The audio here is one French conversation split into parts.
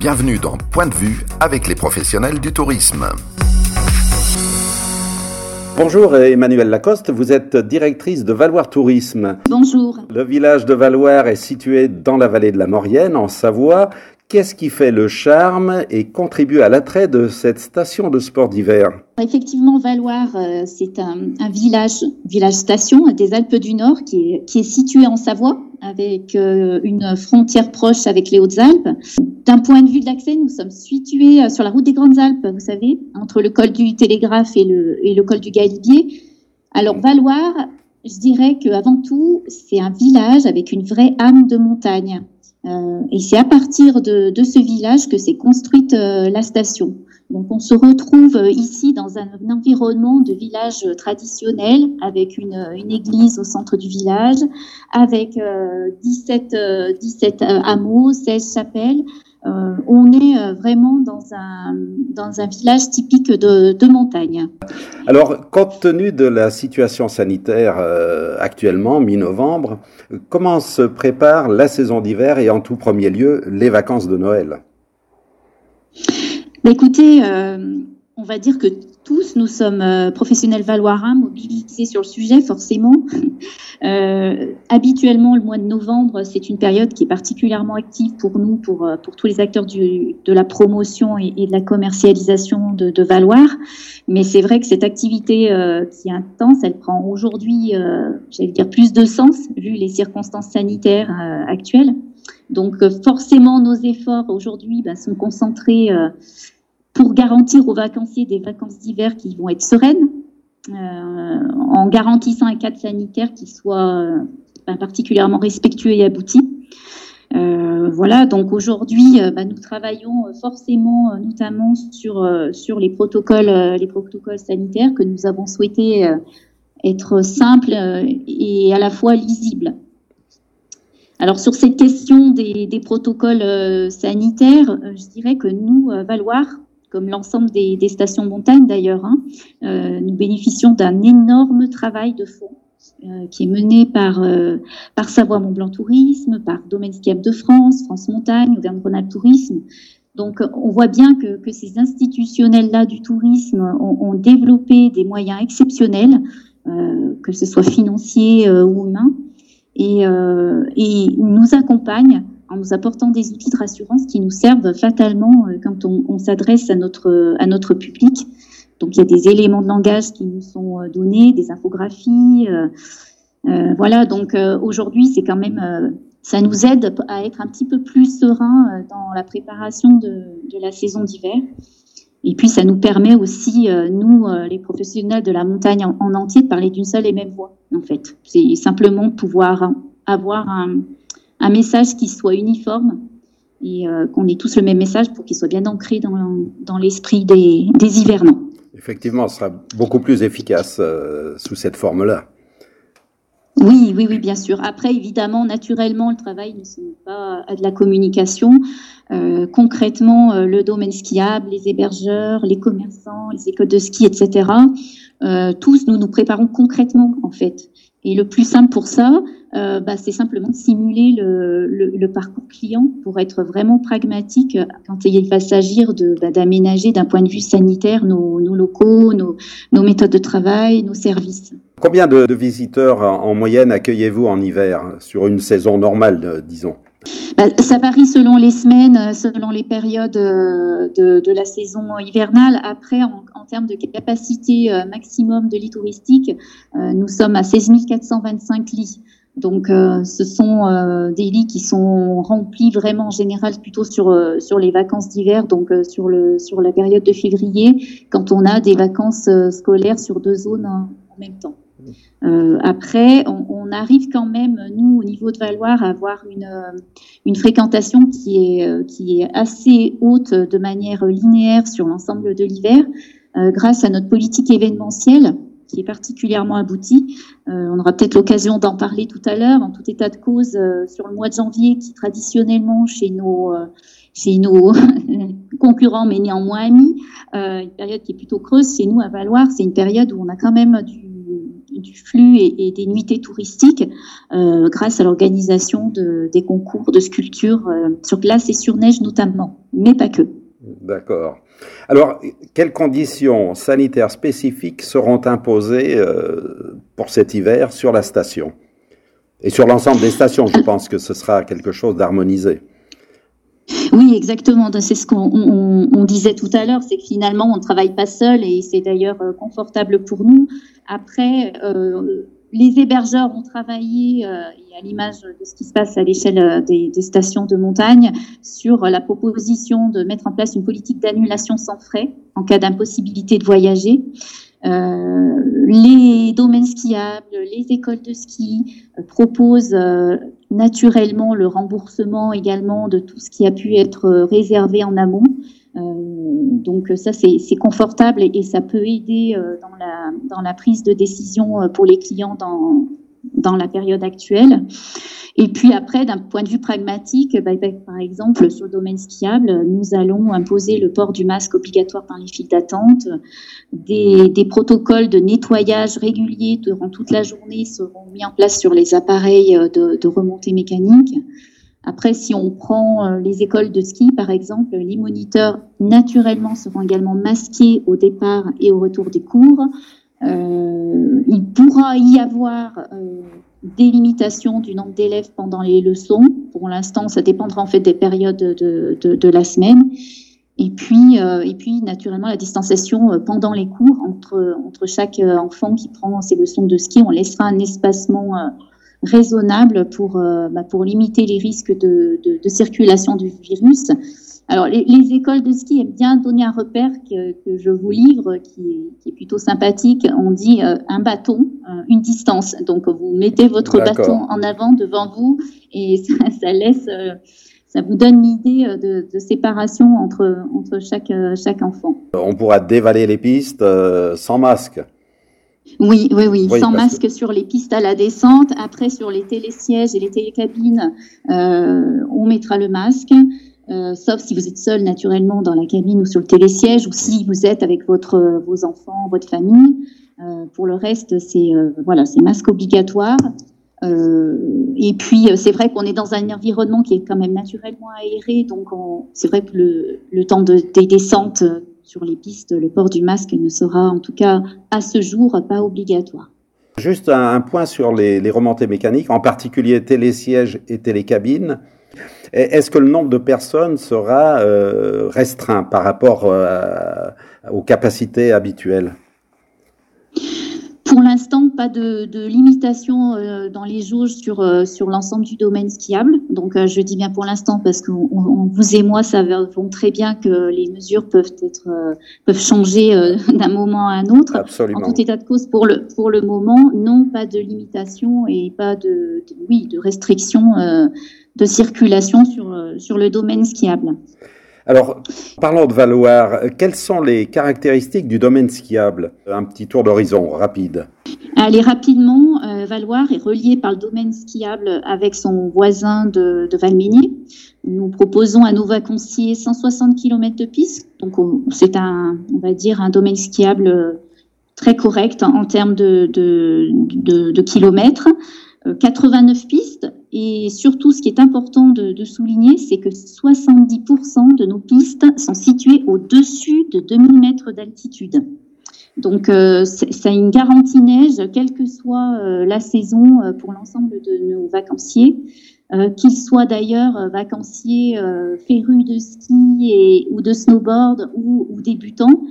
Bienvenue dans Point de vue avec les professionnels du tourisme. Bonjour Emmanuel Lacoste, vous êtes directrice de Valoir Tourisme. Bonjour. Le village de Valoir est situé dans la vallée de la Maurienne, en Savoie. Qu'est-ce qui fait le charme et contribue à l'attrait de cette station de sport d'hiver? Effectivement, Valoir, euh, c'est un, village, village station des Alpes du Nord qui est, qui est situé en Savoie avec euh, une frontière proche avec les Hautes-Alpes. D'un point de vue de l'accès, nous sommes situés euh, sur la route des Grandes Alpes, vous savez, entre le col du Télégraphe et le, et le col du Galibier. Alors Valoir, je dirais qu'avant tout, c'est un village avec une vraie âme de montagne. Euh, et c'est à partir de, de ce village que s'est construite euh, la station. Donc on se retrouve euh, ici dans un, environnement de village traditionnel avec une, une, église au centre du village, avec 17, 17 hameaux, 16 chapelles, euh, on est euh, vraiment dans un, dans un village typique de, de montagne. Alors, compte tenu de la situation sanitaire euh, actuellement, mi-novembre, comment se prépare la saison d'hiver et en tout premier lieu les vacances de Noël? Écoutez, on va dire que tous, nous sommes euh, professionnels valoirins, mobilisés sur le sujet, forcément. Euh, habituellement, le mois de novembre, c'est une période qui est particulièrement active pour nous, pour, euh, tous les acteurs de la promotion et, de la commercialisation de, de Valoir. Mais c'est vrai que cette activité qui est intense, elle prend aujourd'hui, j'allais dire, plus de sens, vu les circonstances sanitaires actuelles. Donc, forcément, nos efforts aujourd'hui bah, sont concentrés pour garantir aux vacanciers des vacances d'hiver qui vont être sereines, euh, en garantissant un cadre sanitaire qui soit euh, particulièrement respectueux et abouti. Euh, voilà, donc aujourd'hui, bah, nous travaillons forcément, notamment sur sur les protocoles, les protocoles sanitaires que nous avons souhaité être simples et à la fois lisibles. Alors sur cette question des, des protocoles sanitaires, je dirais que nous, Valoir, comme l'ensemble des, stations montagne d'ailleurs, hein, euh, nous bénéficions d'un énorme travail de fond euh, qui est mené par, euh, par Savoie Mont Blanc Tourisme, par Domaine Skiable de France, France Montagne, Auvergne-Rhône-Alpes Tourisme. Donc on voit bien que, que ces institutionnels-là du tourisme ont, ont, développé des moyens exceptionnels, que ce soit financiers ou humains, et, et nous accompagnent en nous apportant des outils de rassurance qui nous servent fatalement euh, quand on, s'adresse à notre, à notre public. Donc il y a des éléments de langage qui nous sont euh, donnés, des infographies. Euh, voilà, donc aujourd'hui c'est quand même, ça nous aide à être un petit peu plus serein dans la préparation de, la saison d'hiver. Et puis ça nous permet aussi, nous, les professionnels de la montagne en entier, de parler d'une seule et même voix, en fait. C'est simplement pouvoir avoir un, un message qui soit uniforme et euh, qu'on ait tous le même message pour qu'il soit bien ancré dans, dans l'esprit des, des, hivernants. Effectivement, ce sera beaucoup plus efficace euh, sous cette forme-là. Oui, oui, oui, bien sûr. Après, évidemment, naturellement, le travail ne sont pas à de la communication. Euh, concrètement, euh, le domaine skiable, les hébergeurs, les commerçants, les écoles de ski, etc. Euh, tous, nous nous préparons concrètement, en fait. Et le plus simple pour ça, euh, bah, c'est simplement de simuler le, le, le, parcours client pour être vraiment pragmatique quand il va s'agir bah, d'aménager d'un point de vue sanitaire nos, nos locaux, nos, nos, méthodes de travail, nos services. Combien de, de visiteurs en moyenne accueillez-vous en hiver sur une saison normale, disons? Bah, ça varie selon les semaines, selon les périodes euh, de, de la saison hivernale. Après, en, en, termes de capacité euh, maximum de lits touristiques, euh, nous sommes à 16 425 lits. Donc, ce sont des lits qui sont remplis vraiment en général plutôt sur sur les vacances d'hiver, donc sur le sur la période de février, quand on a des vacances scolaires sur deux zones en même temps. Euh, après, on, on, arrive quand même, nous, au niveau de Valoir, à avoir une, euh, une fréquentation qui est, euh, qui est assez haute de manière linéaire sur l'ensemble de l'hiver, euh, grâce à notre politique événementielle qui est particulièrement aboutie. Euh, on aura peut-être l'occasion d'en parler tout à l'heure. En tout état de cause, sur le mois de janvier, qui traditionnellement chez nos chez nos concurrents, mais néanmoins amis, une période qui est plutôt creuse chez nous à Valoir, c'est une période où on a quand même du flux et, des nuitées touristiques grâce à l'organisation de, des concours de sculpture sur glace et sur neige notamment, mais pas que. D'accord. Alors, quelles conditions sanitaires spécifiques seront imposées pour cet hiver sur la station? Et sur l'ensemble des stations, je pense que ce sera quelque chose d'harmonisé. Oui, exactement. C'est ce qu'on disait tout à l'heure, c'est que finalement, on ne travaille pas seul et c'est d'ailleurs euh, confortable pour nous. Après, euh, les hébergeurs ont travaillé, euh, à l'image de ce qui se passe à l'échelle euh, des, stations de montagne, sur la proposition de mettre en place une politique d'annulation sans frais en cas d'impossibilité de voyager. Euh, les domaines skiables, les écoles de ski proposent naturellement le remboursement également de tout ce qui a pu être réservé en amont. Donc ça c'est confortable et, ça peut aider dans, la, dans la prise de décision pour les clients dans, dans la période actuelle. Et puis après, d'un point de vue pragmatique, bah, bah, par exemple, sur le domaine skiable, nous allons imposer le port du masque obligatoire dans les files d'attente. Des, protocoles de nettoyage réguliers durant toute la journée seront mis en place sur les appareils de remontée mécanique. Après, si on prend euh, les écoles de ski, par exemple, les moniteurs naturellement seront également masqués au départ et au retour des cours. Euh, il pourra y avoir euh, des limitations du nombre d'élèves pendant les leçons. Pour l'instant, ça dépendra en fait des périodes de, de, la semaine. Et puis, euh, et puis, naturellement, la distanciation pendant les cours entre, entre chaque enfant qui prend ses leçons de ski. On laissera un espacement raisonnable pour, bah, pour limiter les risques de, de, de circulation du virus. Alors, les, écoles de ski aiment bien donner un repère que, je vous livre, qui, est plutôt sympathique. On dit euh, un bâton, euh, une distance. Donc, vous mettez votre bâton en avant devant vous et ça, laisse, euh, ça vous donne l'idée de, séparation entre, entre chaque, chaque enfant. On pourra dévaler les pistes sans masque. Oui, oui, oui, sans masque sur les pistes à la descente. Après, sur les télésièges et les télécabines, on mettra le masque. Euh, sauf si vous êtes seul naturellement dans la cabine ou sur le télésiège, ou si vous êtes avec votre, vos enfants, votre famille. Euh, pour le reste, c'est euh, voilà, c'est masque obligatoire. et puis c'est vrai qu'on est dans un environnement qui est quand même naturellement aéré, donc c'est vrai que le, le temps de, des descentes sur les pistes, le port du masque ne sera en tout cas à ce jour pas obligatoire. Juste un, point sur les, les remontées mécaniques, en particulier télésièges et télécabines. Est-ce que le nombre de personnes sera euh, restreint par rapport euh, aux capacités habituelles? Pour l'instant, pas de, limitation euh, dans les jauges sur, sur l'ensemble du domaine skiable. Donc, je dis bien pour l'instant parce que vous et moi savons très bien que les mesures peuvent être peuvent changer d'un moment à un autre. Absolument. En tout état de cause, pour le pour le moment, non, pas de limitation et pas de, de oui de restriction de circulation sur, euh, sur le domaine skiable. Alors, parlons de Valoir, quelles sont les caractéristiques du domaine skiable? Un petit tour d'horizon rapide. Allez, rapidement, euh, est relié par le domaine skiable avec son voisin de, de. Nous proposons à nos vacanciers 160 km de piste. Donc, c'est un, on va dire, un domaine skiable euh, très correct en, termes de kilomètres. 89 pistes et surtout, ce qui est important de, souligner, c'est que 70% de nos pistes sont situées au-dessus de 2000 mètres d'altitude. Donc, euh, ça a une garantie neige, quelle que soit euh, la saison euh, pour l'ensemble de nos vacanciers, euh, qu'ils soient d'ailleurs vacanciers férus de ski et, ou de snowboard ou débutants.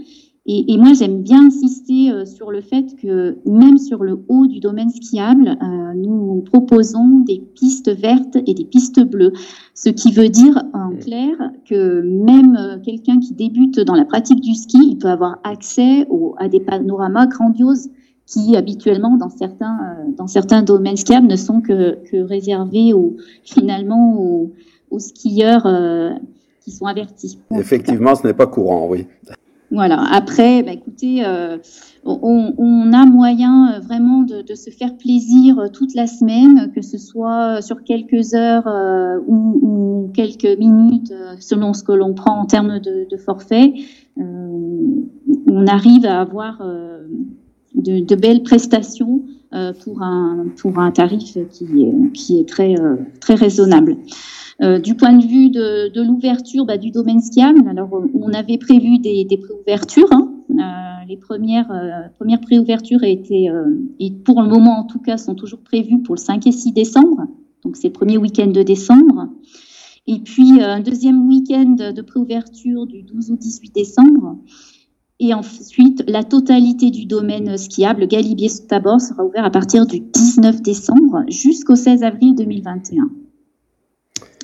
Et, moi, j'aime bien insister euh, sur le fait que même sur le haut du domaine skiable, euh, nous proposons des pistes vertes et des pistes bleues. Ce qui veut dire en clair que même euh, quelqu'un qui débute dans la pratique du ski, il peut avoir accès à des panoramas grandioses qui habituellement dans certains dans certains domaines skiables ne sont que, que réservés aux, finalement aux, aux skieurs qui sont avertis. Effectivement, ce n'est pas courant, oui. Voilà. Après, bah, écoutez, euh, on, on, a moyen euh, vraiment de, de, se faire plaisir euh, toute la semaine, que ce soit sur quelques heures euh, ou, ou, quelques minutes, selon ce que l'on prend en termes de, de forfait. on arrive à avoir de, de, belles prestations pour, un, pour un tarif qui est, qui est très, très raisonnable. Du point de vue de, l'ouverture bah, du domaine skiable, alors on avait prévu des, des préouvertures. Hein. les premières, premières préouvertures étaient, et pour le moment en tout cas, sont toujours prévues pour le 5 et 6 décembre. Donc c'est le premier week-end de décembre. Et puis un deuxième week-end de préouverture du 12 au 18 décembre. Et ensuite, la totalité du domaine skiable Galibier-Tabor sera ouvert à partir du 19 décembre jusqu'au 16 avril 2021.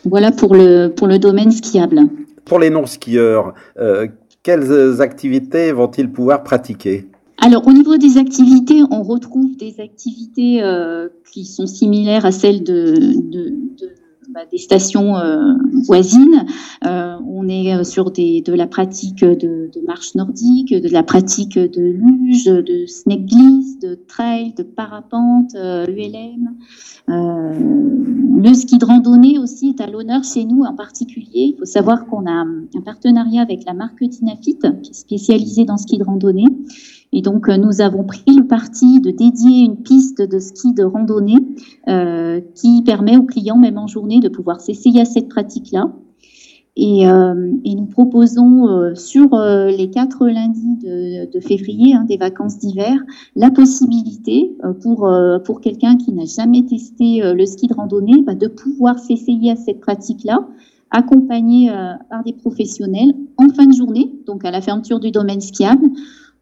Voilà pour le, pour le domaine skiable. Pour les non-skieurs, euh, quelles activités vont-ils pouvoir pratiquer? Alors au niveau des activités, on retrouve des activités euh, qui sont similaires à celles de, de, de bah, des stations euh, voisines. Euh, on est sur des, de la pratique de, marche nordique, de la pratique de luge, de snake glisse, de trail, de parapente, ULM. Euh, le ski de randonnée aussi est à l'honneur chez nous en particulier. Il faut savoir qu'on a un partenariat avec la marque Dynafit qui est spécialisée dans ski de randonnée et donc, euh, nous avons pris le parti de dédier une piste de ski de randonnée euh, qui permet aux clients, même en journée, de pouvoir s'essayer à cette pratique-là. Et, euh, et, nous proposons euh, sur euh, les quatre lundis de, de février, hein, des vacances d'hiver, la possibilité pour, pour quelqu'un qui n'a jamais testé le ski de randonnée bah, de pouvoir s'essayer à cette pratique-là accompagné par des professionnels en fin de journée, donc à la fermeture du domaine skiable,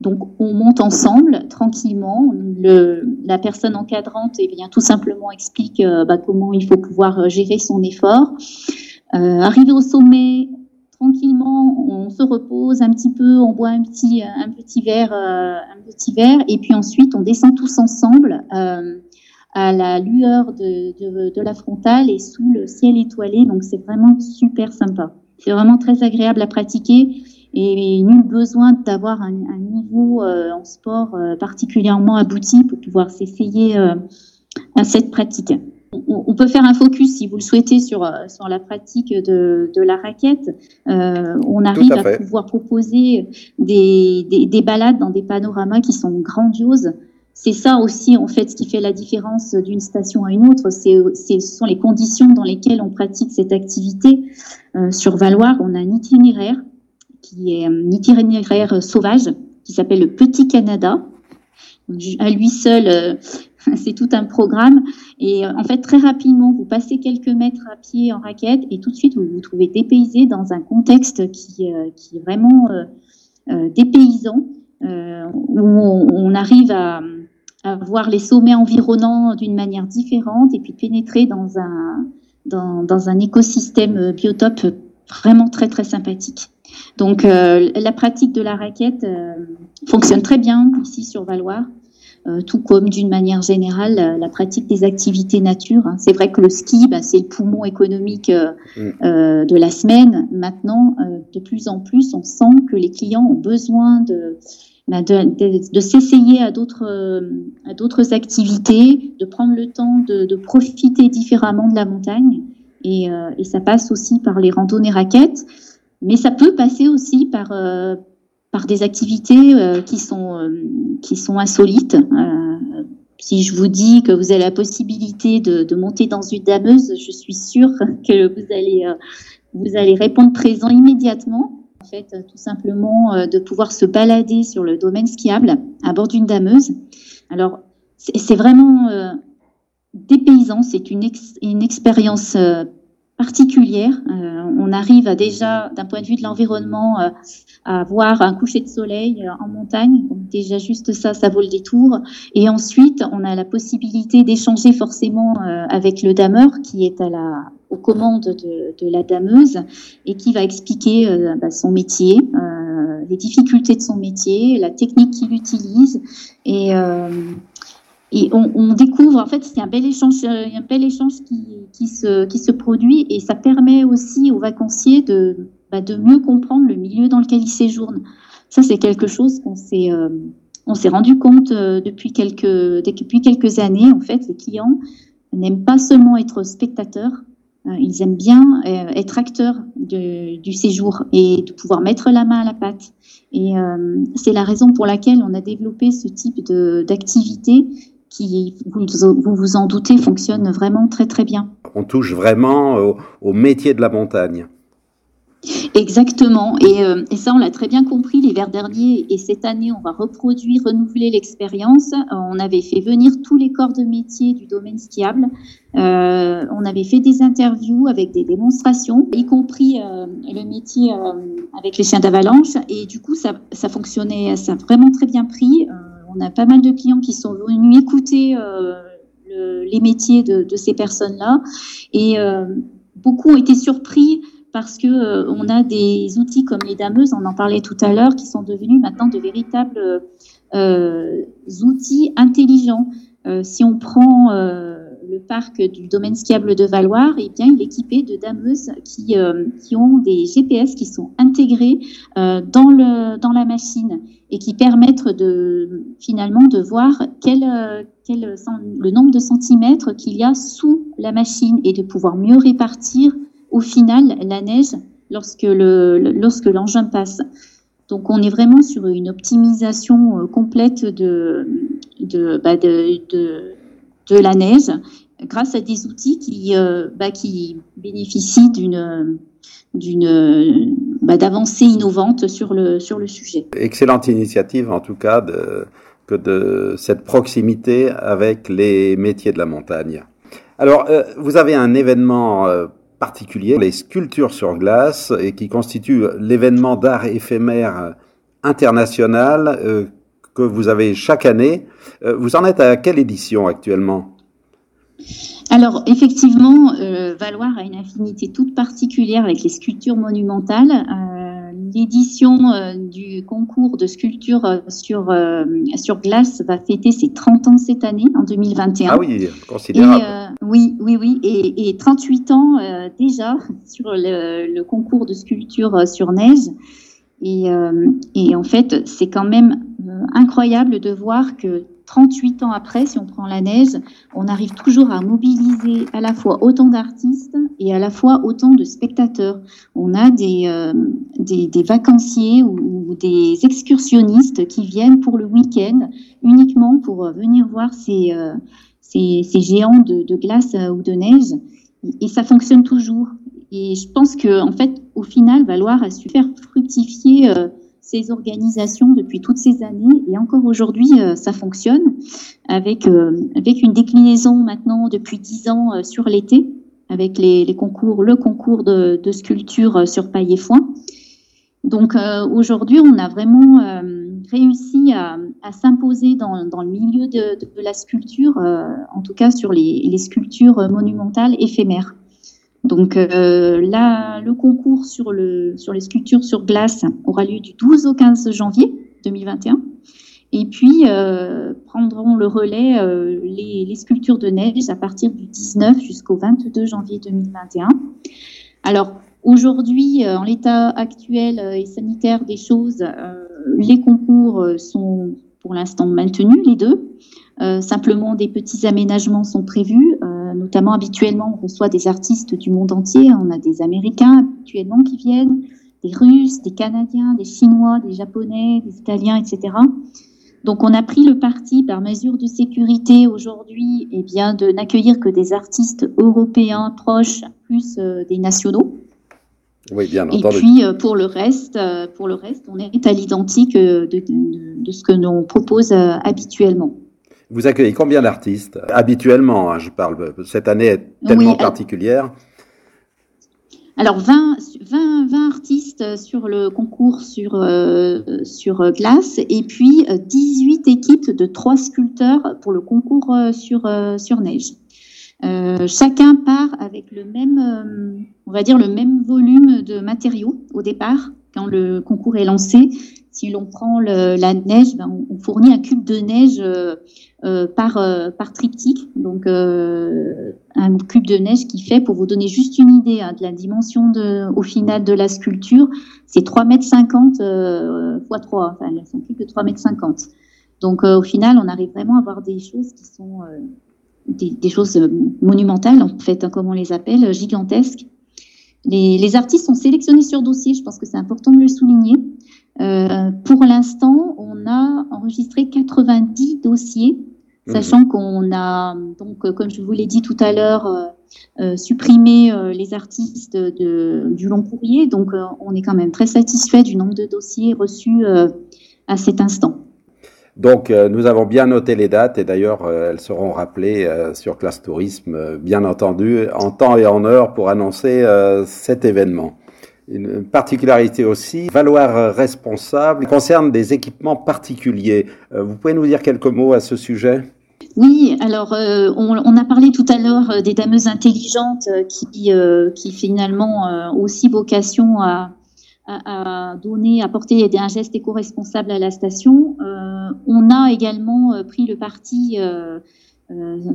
donc on monte ensemble tranquillement. Le, la personne encadrante, eh bien tout simplement explique euh, bah, comment il faut pouvoir euh, gérer son effort. Euh, arrivé au sommet, tranquillement, on se repose un petit peu, on boit un petit un petit verre, euh, un petit verre, et puis ensuite on descend tous ensemble à la lueur de, de la frontale et sous le ciel étoilé. Donc c'est vraiment super sympa. C'est vraiment très agréable à pratiquer et nul besoin d'avoir un, un, niveau euh, en sport euh, particulièrement abouti pour pouvoir s'essayer euh, à cette pratique. On, on, peut faire un focus, si vous le souhaitez, sur, sur la pratique de, de la raquette. on arrive à, à, pouvoir proposer des, des, des, balades dans des panoramas qui sont grandioses. C'est ça aussi, en fait, ce qui fait la différence d'une station à une autre. C'est, ce sont les conditions dans lesquelles on pratique cette activité. sur Valoir, on a un itinéraire qui est un itinéraire sauvage qui s'appelle le Petit Canada. À lui seul, euh, c'est tout un programme. Et euh, en fait, très rapidement, vous passez quelques mètres à pied en raquette et tout de suite, vous vous trouvez dépaysé dans un contexte qui, euh, qui est vraiment dépaysant, où on, arrive à, voir les sommets environnants d'une manière différente et puis pénétrer dans un, dans un écosystème biotope vraiment très, très sympathique. Donc euh, la pratique de la raquette euh, fonctionne très bien ici sur Valois. Euh, tout comme d'une manière générale la, pratique des activités nature. Hein. C'est vrai que le ski, bah, c'est le poumon économique mm. de la semaine. Maintenant, de plus en plus, on sent que les clients ont besoin de, bah, de, de, s'essayer à d'autres à d'autres activités, de prendre le temps de, de profiter différemment de la montagne. Et, et, ça passe aussi par les randonnées raquettes. Mais ça peut passer aussi par, euh, par des activités euh, qui, sont, euh, qui sont insolites. si je vous dis que vous avez la possibilité de, monter dans une dameuse, je suis sûre que vous allez, vous allez répondre présent immédiatement. En fait, tout simplement de pouvoir se balader sur le domaine skiable à bord d'une dameuse. Alors, c'est vraiment dépaysant, c'est une, une expérience particulière. Euh, on arrive déjà, d'un point de vue de l'environnement, euh, à voir un coucher de soleil euh, en montagne. Déjà juste ça, ça vaut le détour. Et ensuite, on a la possibilité d'échanger forcément avec le dameur qui est à la aux commandes de, de la dameuse et qui va expliquer bah, son métier, les difficultés de son métier, la technique qu'il utilise et et on, découvre, en fait, c'est un bel échange, euh, un bel échange qui, se, produit et ça permet aussi aux vacanciers de, bah, de mieux comprendre le milieu dans lequel ils séjournent. Ça, c'est quelque chose qu'on s'est, euh, rendu compte euh, depuis quelques, années. En fait, les clients n'aiment pas seulement être spectateurs, ils aiment bien être acteurs du séjour et de pouvoir mettre la main à la pâte. Et c'est la raison pour laquelle on a développé ce type d'activité qui, vous, vous en doutez, fonctionne vraiment très très bien. On touche vraiment au métier de la montagne. Exactement. Euh, et, ça, on l'a très bien compris l'hiver dernier. Et cette année, on va reproduire, renouveler l'expérience. On avait fait venir tous les corps de métier du domaine skiable. Euh, on avait fait des interviews avec des démonstrations, y compris euh, le métier avec les chiens d'avalanche. Et du coup, ça, ça fonctionnait, ça a vraiment très bien pris. On a pas mal de clients qui sont venus écouter les métiers de, ces personnes-là. Et beaucoup ont été surpris parce que euh, on a des outils comme les dameuses, on en parlait tout à l'heure, qui sont devenus maintenant de véritables euh, outils intelligents. Euh, si on prend le parc du domaine skiable de Valoir, eh bien, il est équipé de dameuses qui, qui ont des GPS qui sont intégrés dans, le, dans la machine et qui permettent de, finalement de voir quel, quel, le nombre de centimètres qu'il y a sous la machine et de pouvoir mieux répartir au final la neige lorsque le lorsque l'engin passe. Donc on est vraiment sur une optimisation euh, complète de, bah de, de, de, la neige grâce à des outils qui euh, bah, bénéficient d'une bah, d'avancées innovantes sur le sur le sujet. Excellente initiative en tout cas de que de cette proximité avec les métiers de la montagne. Alors, euh, vous avez un événement particulier, les sculptures sur glace, et qui constituent l'événement d'art éphémère international euh, que vous avez chaque année. Euh, vous en êtes à quelle édition actuellement? Alors effectivement, euh, Valoir a une affinité toute particulière avec les sculptures monumentales l'édition euh, du concours de sculpture euh, sur, euh, sur glace va fêter ses 30 ans cette année, en 2021. Ah oui, considérable. oui, oui, oui. Et, et 38 ans déjà sur le, le, concours de sculpture sur neige. Et, et en fait, c'est quand même incroyable de voir que 38 ans après, si on prend la neige, on arrive toujours à mobiliser à la fois autant d'artistes et à la fois autant de spectateurs. On a des, euh, des, vacanciers ou, des excursionnistes qui viennent pour le week-end uniquement pour venir voir ces, euh, ces, ces, géants de, glace ou de neige. Et ça fonctionne toujours. Et je pense que, en fait, au final, Valoir a su faire fructifier euh, ces organisations depuis toutes ces années et encore aujourd'hui euh, ça fonctionne avec euh, avec une déclinaison maintenant depuis dix ans euh, sur l'été avec les, concours le concours de, sculpture sur paille et foin. Donc aujourd'hui on a vraiment réussi à, s'imposer dans, dans, le milieu de, la sculpture, en tout cas sur les sculptures monumentales éphémères. Donc euh, là, le concours sur, le, sur les sculptures sur glace aura lieu du 12 au 15 janvier 2021. Et puis euh, prendront le relais euh, les, sculptures de neige à partir du 19 jusqu'au 22 janvier 2021. Alors aujourd'hui, en l'état actuel et sanitaire des choses, les concours sont pour l'instant maintenus, les deux. simplement, des petits aménagements sont prévus notamment habituellement, on reçoit des artistes du monde entier. On a des Américains habituellement qui viennent, des Russes, des Canadiens, des Chinois, des Japonais, des Italiens, etc. Donc on a pris le parti par mesure de sécurité aujourd'hui eh bien de n'accueillir que des artistes européens proches plus euh, des nationaux. Oui, bien entendu. Et puis euh, pour le reste, euh, pour le reste, on est à l'identique de, de, ce que l'on propose habituellement. Vous accueillez combien d'artistes? Habituellement, hein, je parle, cette année est tellement particulière. Alors 20, 20, 20, artistes sur le concours sur, euh, sur glace et puis 18 équipes de 3 sculpteurs pour le concours euh, sur, euh, sur neige. chacun part avec le même, on va dire le même volume de matériaux au départ quand le concours est lancé. Si l'on prend la neige, ben, on, fournit un cube de neige euh, euh par, euh, par triptyque, donc un cube de neige qui fait, pour vous donner juste une idée hein, de la dimension de, au final de la sculpture, c'est 3 mètres 50 fois 3, enfin c'est un de 3 mètres 50. Donc au final, on arrive vraiment à avoir des choses qui sont des, choses monumentales, en fait, hein, comme on les appelle, gigantesques. Les, artistes sont sélectionnés sur dossier, je pense que c'est important de le souligner. Euh, pour l'instant, on a enregistré 90 dossiers mhm. sachant qu'on a, donc, comme je vous l'ai dit tout à l'heure, supprimé les artistes de, du long courrier. Donc, on est quand même très satisfait du nombre de dossiers reçus à cet instant. Donc, nous avons bien noté les dates et d'ailleurs, elles seront rappelées sur Classe Tourisme, bien entendu, en temps et en heure pour annoncer cet événement. Une particularité aussi, valoir responsable concerne des équipements particuliers. Euh, vous pouvez nous dire quelques mots à ce sujet? Oui, alors euh, on, a parlé tout à l'heure euh, des dameuses intelligentes qui, qui finalement ont aussi vocation à, donner, à porter un geste éco-responsable à la station. on a également pris le parti euh,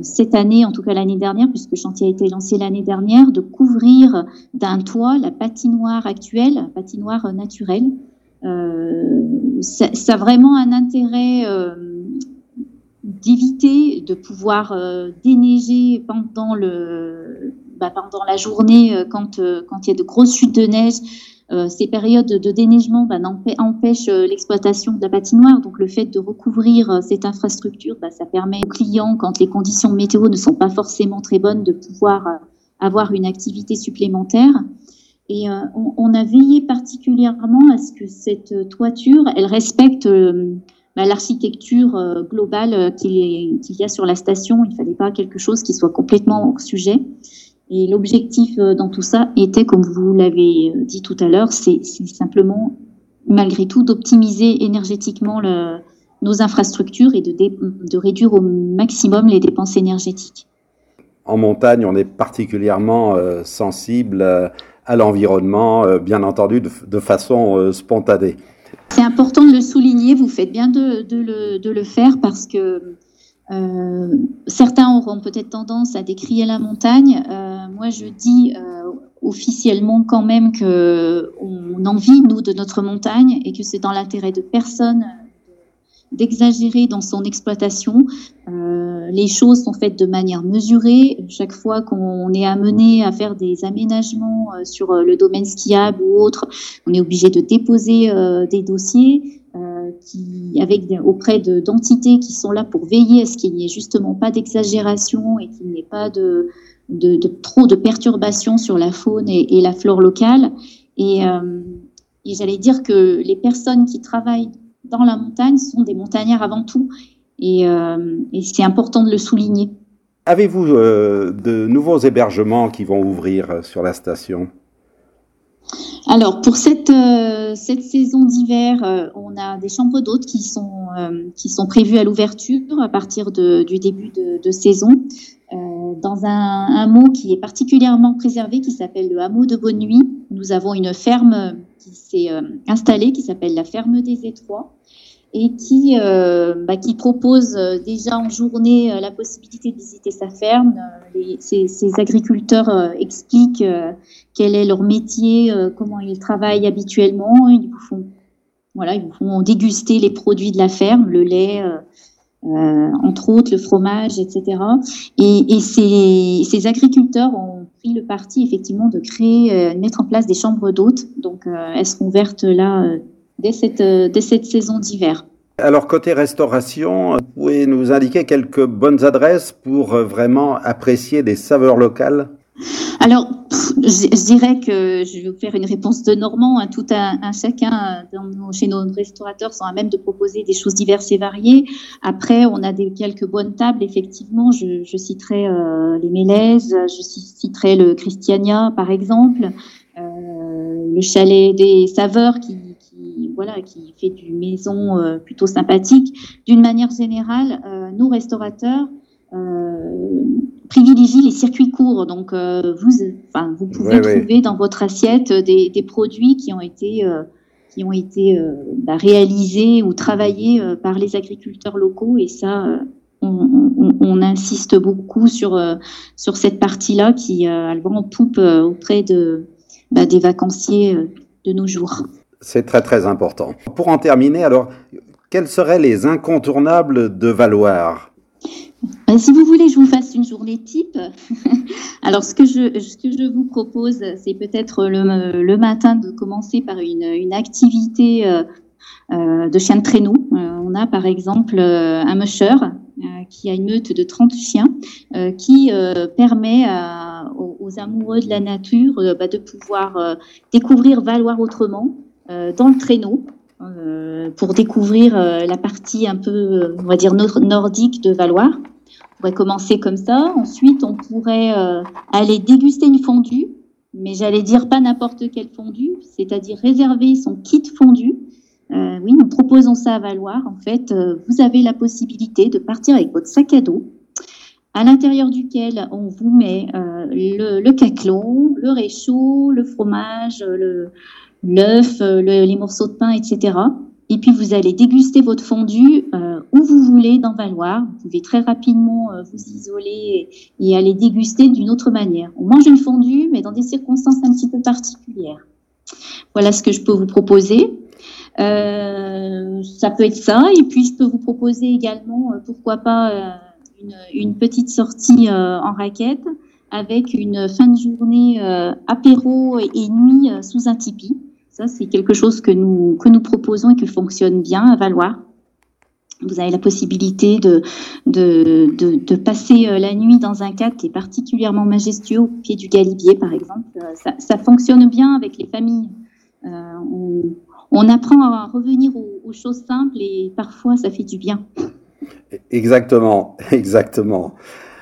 cette année, en tout cas l'année dernière, puisque le chantier a été lancé l'année dernière, de couvrir d'un toit la patinoire actuelle, patinoire naturelle. Euh, ça, a vraiment un intérêt euh, d'éviter de pouvoir euh, déneiger pendant le bah, pendant la journée quand quand il y a de grosses chutes de neige euh, ces périodes de déneigement bah, empêchent euh, l'exploitation de la patinoire. Donc le fait de recouvrir euh, cette infrastructure, bah, ça permet aux clients, quand les conditions météo ne sont pas forcément très bonnes, de pouvoir avoir une activité supplémentaire. Et on, a veillé particulièrement à ce que cette toiture, elle respecte bah, l'architecture globale qu'il y a sur la station. Il ne fallait pas quelque chose qui soit complètement hors sujet. Et l'objectif euh, dans tout ça était, comme vous l'avez euh, dit tout à l'heure, c'est simplement, malgré tout, d'optimiser énergétiquement le, nos infrastructures et de, de réduire au maximum les dépenses énergétiques. En montagne, on est particulièrement euh, sensible à l'environnement, bien entendu, de, de façon spontanée. C'est important de le souligner, vous faites bien de, de, le, de le, faire parce que euh, certains auront peut-être tendance à décrier la montagne. Euh, moi, je dis euh, officiellement quand même que on en vit nous de notre montagne et que c'est dans l'intérêt de personne d'exagérer dans son exploitation. Les choses sont faites de manière mesurée. Chaque fois qu'on est amené à faire des aménagements sur le domaine skiable ou autre, on est obligé de déposer des dossiers. Euh, avec auprès d'entités qui sont là pour veiller à ce qu'il n'y ait justement pas d'exagération et qu'il n'y ait pas de, de, trop de perturbations sur la faune et, la flore locale. Et, euh, et j'allais dire que les personnes qui travaillent dans la montagne sont des montagnards avant tout. Et, euh, et c'est important de le souligner. Avez-vous euh, de nouveaux hébergements qui vont ouvrir sur la station? Alors pour cette euh, cette saison d'hiver, euh, on a des chambres d'hôtes qui sont euh, qui sont prévues à l'ouverture à partir du début de, saison. dans un, un mot qui est particulièrement préservé, qui s'appelle le hameau de Bonne Nuit, nous avons une ferme qui s'est installée, qui s'appelle la ferme des Étroits, et qui, euh, bah, qui propose euh, déjà en journée euh, la possibilité de visiter sa ferme. Ces, agriculteurs expliquent quel est leur métier, comment ils travaillent habituellement. Ils vous font, voilà, ils vous font déguster les produits de la ferme, le lait. entre autres le fromage, etc. Et, ces, agriculteurs ont pris le parti effectivement de créer, de mettre en place des chambres d'hôtes. Donc elles seront ouvertes là dès cette, euh, dès cette saison d'hiver. Alors côté restauration, vous pouvez nous indiquer quelques bonnes adresses pour euh, vraiment apprécier des saveurs locales? Alors, je, dirais que je vais vous faire une réponse de Normand. Hein. Tout un, chacun dans chez nos restaurateurs sont à même de proposer des choses diverses et variées. Après, on a des quelques bonnes tables. Effectivement, je, je citerai euh, les Mélèzes, je citerai le Christiania, par exemple, euh, le chalet des saveurs qui voilà, qui fait du maison euh, plutôt sympathique. D'une manière générale, euh, nos restaurateurs euh, privilégient les circuits courts. Donc, vous, enfin, vous pouvez trouver dans votre assiette des, des, produits qui ont été qui ont été bah, réalisés ou travaillés par les agriculteurs locaux. Et ça, on, on, on, insiste beaucoup sur sur cette partie-là qui a le vent en poupe auprès de bah, des vacanciers de nos jours. C'est très très important. Pour en terminer, alors, quels seraient les incontournables de Valoir ben, si vous voulez, je vous fasse une journée type. Alors, ce que je, vous propose, c'est peut-être le, matin de commencer par une, activité euh, euh de chien de traîneau. Euh, on a par exemple euh, un musher qui a une meute de 30 chiens, qui permet aux, amoureux de la nature bah, de pouvoir découvrir Valoir autrement dans le traîneau. pour découvrir la partie un peu, on va dire, nordique de Valoir. On pourrait commencer comme ça. Ensuite, on pourrait aller déguster une fondue mais j'allais dire pas n'importe quel fondu, c'est-à-dire réserver son kit fondu. Euh, oui, nous proposons ça à Valoir. En fait, euh, vous avez la possibilité de partir avec votre sac à dos, à l'intérieur duquel on vous met euh, le, le caclon, le réchaud, le fromage, le l'œuf, les morceaux de pain, etc. Et puis vous allez déguster votre fondu euh, où vous voulez dans Valoir. Vous pouvez très rapidement euh, vous isoler et, aller déguster d'une autre manière. On mange une fondue, mais dans des circonstances un petit peu particulières. Voilà ce que je peux vous proposer. Euh, ça peut être ça. Et puis je peux vous proposer également, pourquoi pas, une, une, petite sortie en raquette avec une fin de journée apéro et, et nuit sous un tipi. Ça, c'est quelque chose que nous, que nous proposons et qui fonctionne bien à Valois. Vous avez la possibilité de, de, de, passer euh, la nuit dans un cadre qui est particulièrement majestueux au pied du Galibier, par exemple. Euh, ça, fonctionne bien avec les familles. Euh, on, apprend à revenir aux, aux, choses simples et parfois ça fait du bien. Exactement, exactement.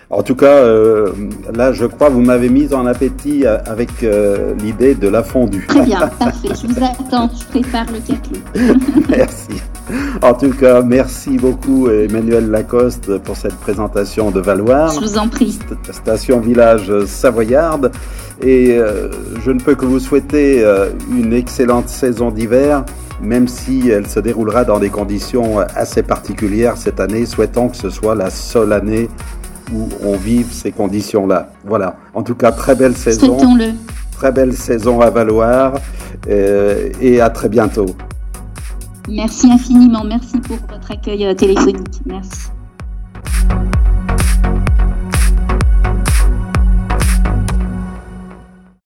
En tout cas, euh, là, je crois, vous m'avez mise en appétit euh, avec euh, l'idée de la fondue. Très bien, parfait. Je vous attends, je prépare le café. merci. En tout cas, merci beaucoup Emmanuel Lacoste pour cette présentation de Valoir. Je vous en prie. Station village savoyarde. Et je ne peux que vous souhaiter une excellente saison d'hiver même si elle se déroulera dans des conditions assez particulières cette année, souhaitant que ce soit la seule année où on vive ces conditions-là. Voilà. En tout cas, très belle saison. le Très belle saison à Valoir euh, et à très bientôt. Merci infiniment. Merci pour votre accueil euh, téléphonique. Merci.